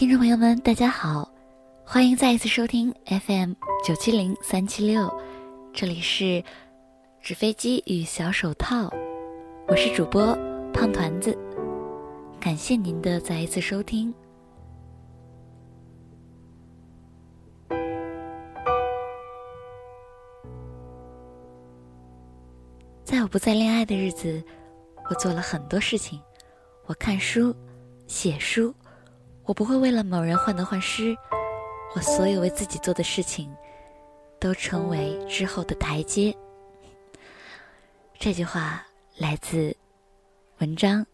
听众朋友们，大家好，欢迎再一次收听 FM 九七零三七六，这里是纸飞机与小手套，我是主播胖团子，感谢您的再一次收听。在我不再恋爱的日子，我做了很多事情，我看书，写书。我不会为了某人患得患失，我所有为自己做的事情，都成为之后的台阶。这句话来自文章，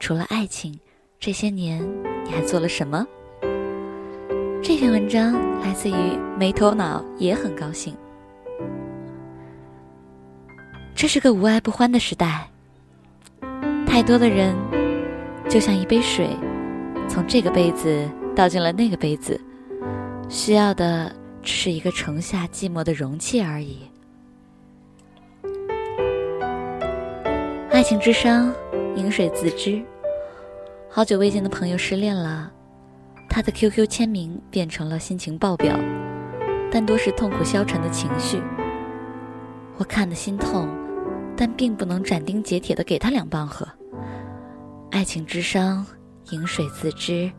除了爱情，这些年你还做了什么？这篇文章来自于没头脑也很高兴。这是个无爱不欢的时代，太多的人就像一杯水。从这个杯子倒进了那个杯子，需要的只是一个盛下寂寞的容器而已。爱情之伤，饮水自知。好久未见的朋友失恋了，他的 QQ 签名变成了心情爆表，但多是痛苦消沉的情绪。我看得心痛，但并不能斩钉截铁的给他两棒喝。爱情之伤。饮水自知。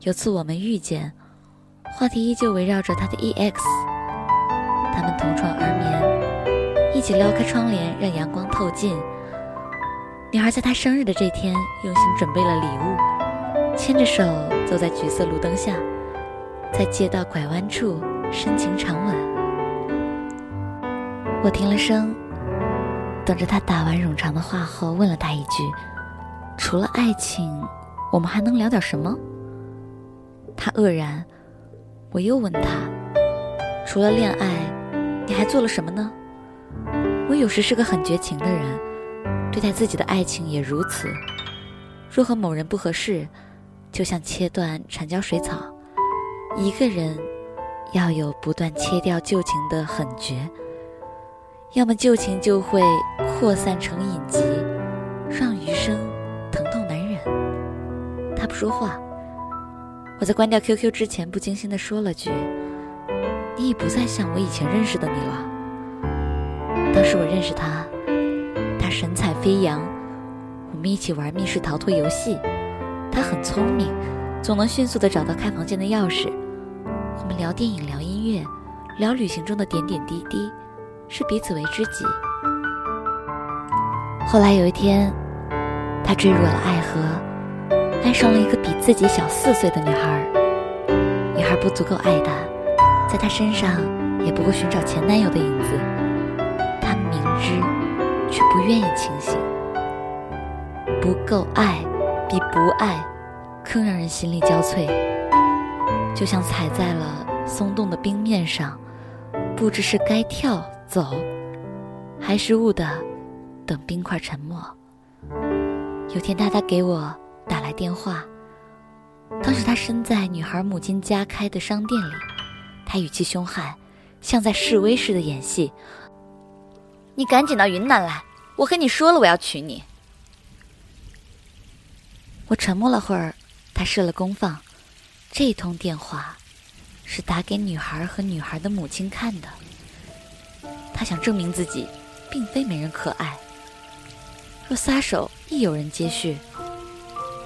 有次我们遇见，话题依旧围绕着他的 EX。他们同床而眠，一起撩开窗帘让阳光透进。女孩在他生日的这天用心准备了礼物，牵着手走在橘色路灯下，在街道拐弯处深情长吻。我停了声，等着他打完冗长的话后，问了他一句。除了爱情，我们还能聊点什么？他愕然。我又问他：“除了恋爱，你还做了什么呢？”我有时是个很绝情的人，对待自己的爱情也如此。若和某人不合适，就像切断缠胶水草，一个人要有不断切掉旧情的狠绝，要么旧情就会扩散成隐疾，让余生。他不说话，我在关掉 QQ 之前不经心的说了句：“你已不再像我以前认识的你了。”当时我认识他，他神采飞扬，我们一起玩密室逃脱游戏，他很聪明，总能迅速的找到开房间的钥匙。我们聊电影，聊音乐，聊旅行中的点点滴滴，视彼此为知己。后来有一天，他坠入了爱河。爱上了一个比自己小四岁的女孩，女孩不足够爱他，在他身上也不过寻找前男友的影子。他明知，却不愿意清醒。不够爱，比不爱更让人心力交瘁。就像踩在了松动的冰面上，不知是该跳走，还是误的等冰块沉没。有天，他他给我。打来电话，当时他身在女孩母亲家开的商店里，他语气凶悍，像在示威似的演戏。你赶紧到云南来，我和你说了我要娶你。我沉默了会儿，他设了公放，这通电话是打给女孩和女孩的母亲看的。他想证明自己，并非没人可爱。若撒手，亦有人接续。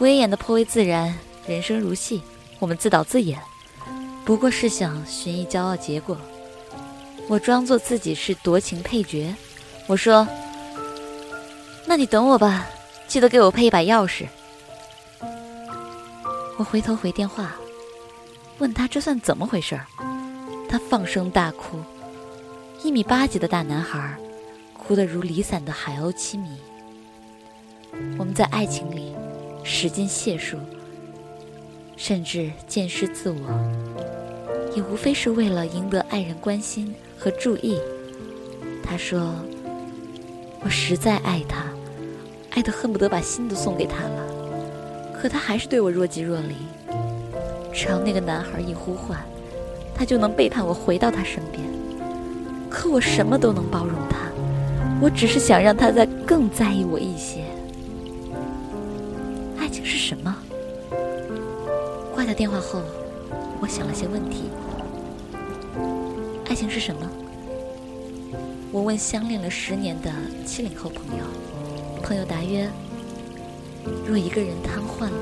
我也演得颇为自然，人生如戏，我们自导自演，不过是想寻一骄傲结果。我装作自己是夺情配角，我说：“那你等我吧，记得给我配一把钥匙。”我回头回电话，问他这算怎么回事儿，他放声大哭，一米八几的大男孩，哭得如离散的海鸥凄迷。我们在爱情里。使尽解数，甚至见失自我，也无非是为了赢得爱人关心和注意。他说：“我实在爱他，爱得恨不得把心都送给他了。可他还是对我若即若离。只要那个男孩一呼唤，他就能背叛我，回到他身边。可我什么都能包容他，我只是想让他再更在意我一些。”什么挂掉电话后，我想了些问题：爱情是什么？我问相恋了十年的七零后朋友，朋友答曰：若一个人瘫痪了，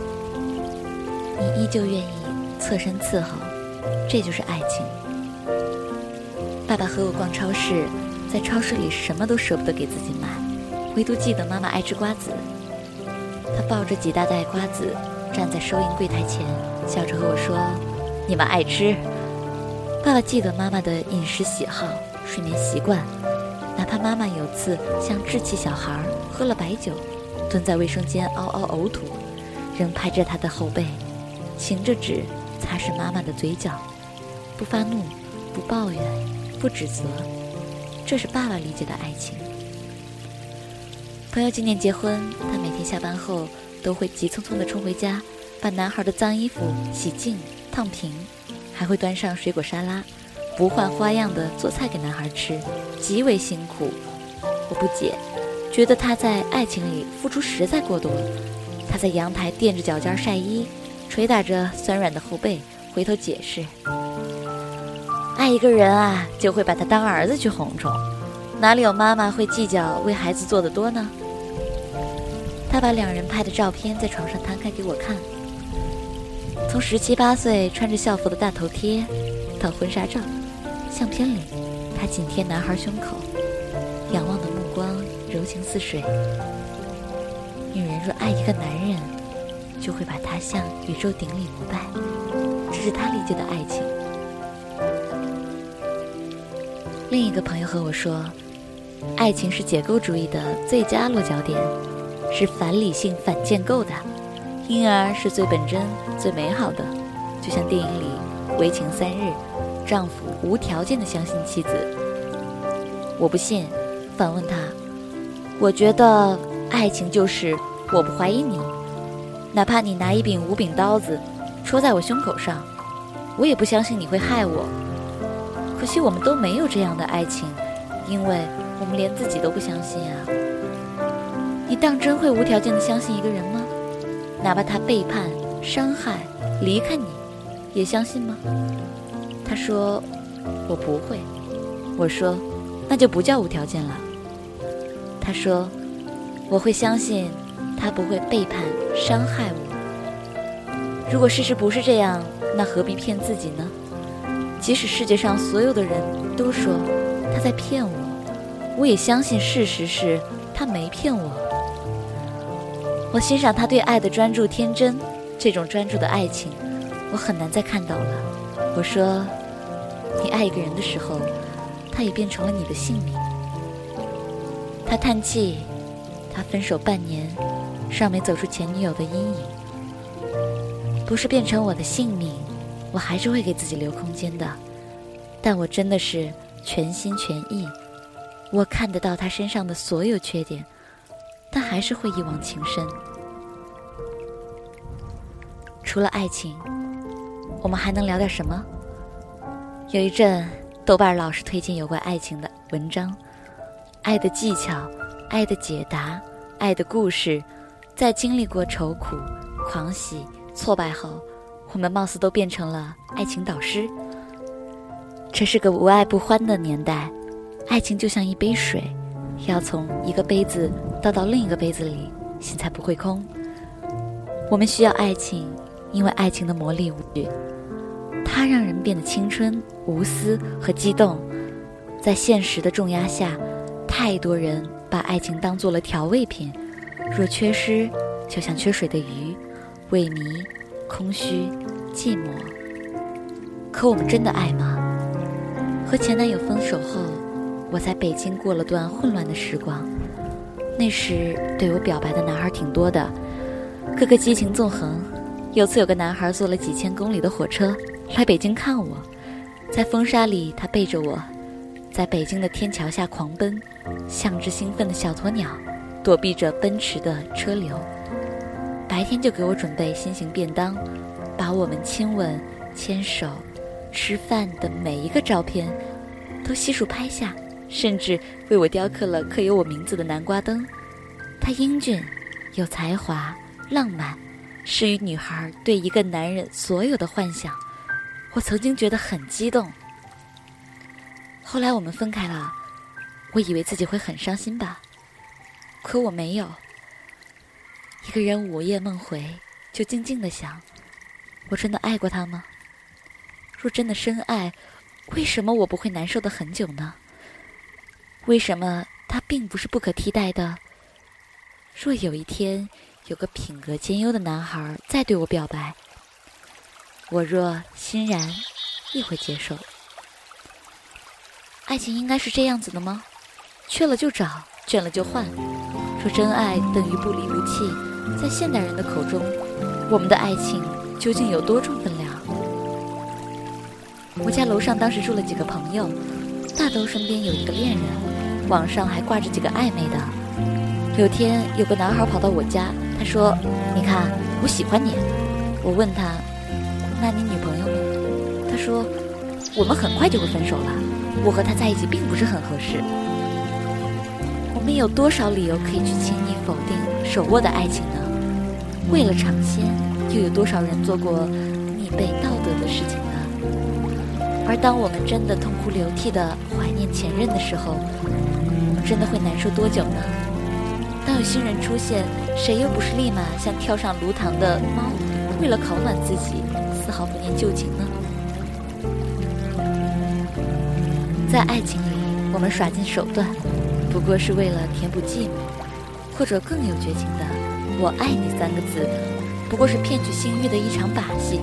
你依旧愿意侧身伺候，这就是爱情。爸爸和我逛超市，在超市里什么都舍不得给自己买，唯独记得妈妈爱吃瓜子。他抱着几大袋瓜子，站在收银柜台前，笑着和我说：“你们爱吃。”爸爸记得妈妈的饮食喜好、睡眠习惯，哪怕妈妈有次像稚气小孩喝了白酒，蹲在卫生间嗷嗷呕吐，仍拍着她的后背，擎着纸擦拭妈妈的嘴角，不发怒，不抱怨。不指责，这是爸爸理解的爱情。朋友今年结婚，他每天下班后都会急匆匆地冲回家，把男孩的脏衣服洗净、烫平，还会端上水果沙拉，不换花样的做菜给男孩吃，极为辛苦。我不解，觉得他在爱情里付出实在过多。他在阳台垫着脚尖晒衣，捶打着酸软的后背，回头解释。爱一个人啊，就会把他当儿子去哄宠，哪里有妈妈会计较为孩子做的多呢？他把两人拍的照片在床上摊开给我看，从十七八岁穿着校服的大头贴，到婚纱照，相片里他紧贴男孩胸口，仰望的目光柔情似水。女人若爱一个男人，就会把他向宇宙顶礼膜拜，这是他理解的爱情。另一个朋友和我说，爱情是解构主义的最佳落脚点，是反理性、反建构的，因而是最本真、最美好的。就像电影里为情三日，丈夫无条件的相信妻子。我不信，反问他：我觉得爱情就是我不怀疑你，哪怕你拿一柄无柄刀子戳在我胸口上，我也不相信你会害我。可惜我们都没有这样的爱情，因为我们连自己都不相信啊！你当真会无条件的相信一个人吗？哪怕他背叛、伤害、离开你，也相信吗？他说：“我不会。”我说：“那就不叫无条件了。”他说：“我会相信他不会背叛、伤害我。如果事实不是这样，那何必骗自己呢？”即使世界上所有的人都说他在骗我，我也相信事实是他没骗我。我欣赏他对爱的专注天真，这种专注的爱情，我很难再看到了。我说，你爱一个人的时候，他也变成了你的性命。他叹气，他分手半年，尚没走出前女友的阴影，不是变成我的性命。我还是会给自己留空间的，但我真的是全心全意。我看得到他身上的所有缺点，但还是会一往情深。除了爱情，我们还能聊点什么？有一阵，豆瓣老是推荐有关爱情的文章，爱的技巧，爱的解答，爱的故事，在经历过愁苦、狂喜、挫败后。我们貌似都变成了爱情导师。这是个无爱不欢的年代，爱情就像一杯水，要从一个杯子倒到另一个杯子里，心才不会空。我们需要爱情，因为爱情的魔力无与，它让人变得青春、无私和激动。在现实的重压下，太多人把爱情当做了调味品，若缺失，就像缺水的鱼，萎靡。空虚、寂寞，可我们真的爱吗？和前男友分手后，我在北京过了段混乱的时光。那时对我表白的男孩挺多的，个个激情纵横。有次有个男孩坐了几千公里的火车来北京看我，在风沙里他背着我，在北京的天桥下狂奔，像只兴奋的小鸵鸟，躲避着奔驰的车流。白天就给我准备新型便当，把我们亲吻、牵手、吃饭的每一个照片都悉数拍下，甚至为我雕刻了刻有我名字的南瓜灯。他英俊，有才华，浪漫，是与女孩对一个男人所有的幻想。我曾经觉得很激动。后来我们分开了，我以为自己会很伤心吧，可我没有。一个人午夜梦回，就静静的想：我真的爱过他吗？若真的深爱，为什么我不会难受的很久呢？为什么他并不是不可替代的？若有一天有个品格兼优的男孩再对我表白，我若欣然，亦会接受。爱情应该是这样子的吗？缺了就找，倦了就换。说真爱等于不离不弃，在现代人的口中，我们的爱情究竟有多重分量？我家楼上当时住了几个朋友，大都身边有一个恋人，网上还挂着几个暧昧的。有天有个男孩跑到我家，他说：“你看，我喜欢你。”我问他：“那你女朋友呢？”他说：“我们很快就会分手了。”我和他在一起并不是很合适。我们有多少理由可以去轻易否定手握的爱情呢？为了尝鲜，又有多少人做过逆背道德的事情呢？而当我们真的痛哭流涕的怀念前任的时候，真的会难受多久呢？当有新人出现，谁又不是立马像跳上炉膛的猫，为了烤暖自己，丝毫不念旧情呢？在爱情里，我们耍尽手段，不过是为了填补寂寞；或者更有绝情的“我爱你”三个字，不过是骗取性欲的一场把戏。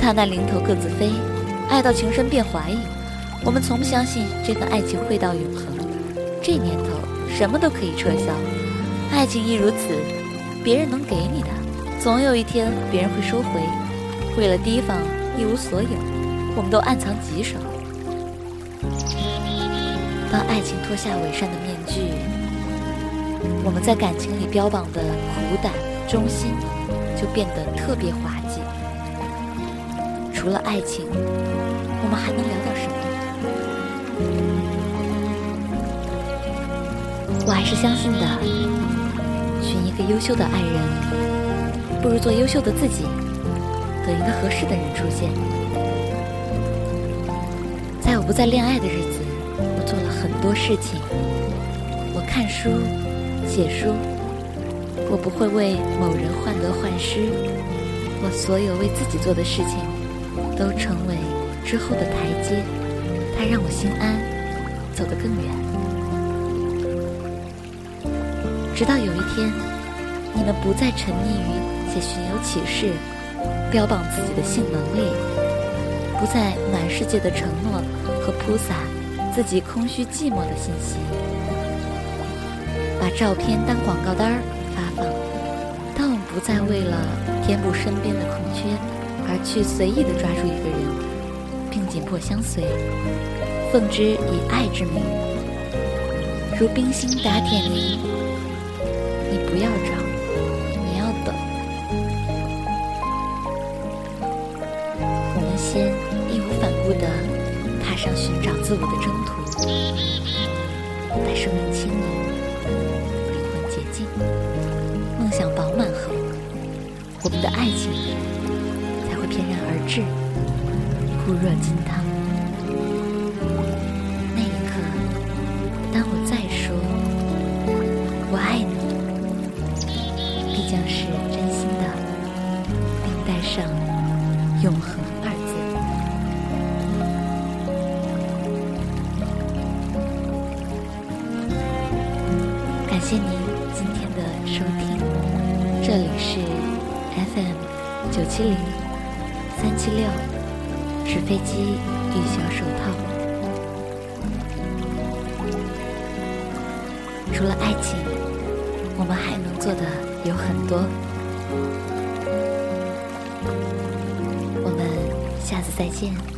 他那临头各自飞，爱到情深变怀疑。我们从不相信这份爱情会到永恒。这年头，什么都可以撤销，爱情亦如此。别人能给你的，总有一天别人会收回。为了提防一无所有，我们都暗藏棘手。当爱情脱下伪善的面具，我们在感情里标榜的苦胆忠心就变得特别滑稽。除了爱情，我们还能聊点什么？我还是相信的，寻一个优秀的爱人，不如做优秀的自己，等一个合适的人出现。在我不再恋爱的日子。我做了很多事情，我看书、写书，我不会为某人患得患失。我所有为自己做的事情，都成为之后的台阶，它让我心安，走得更远。直到有一天，你们不再沉溺于写寻有启事，标榜自己的性能力，不再满世界的承诺和铺洒。自己空虚寂寞的信息，把照片当广告单儿发放。当我们不再为了填补身边的空缺而去随意的抓住一个人，并紧迫相随，奉之以爱之名，如冰心打铁凝。你不要找，你要等。我们先义无反顾的。上寻找自我的征途，待生命轻盈，灵魂洁净，梦想饱满后，我们的爱情才会翩然而至，固若金汤。七零三七六纸飞机与小手套。除了爱情，我们还能做的有很多。我们下次再见。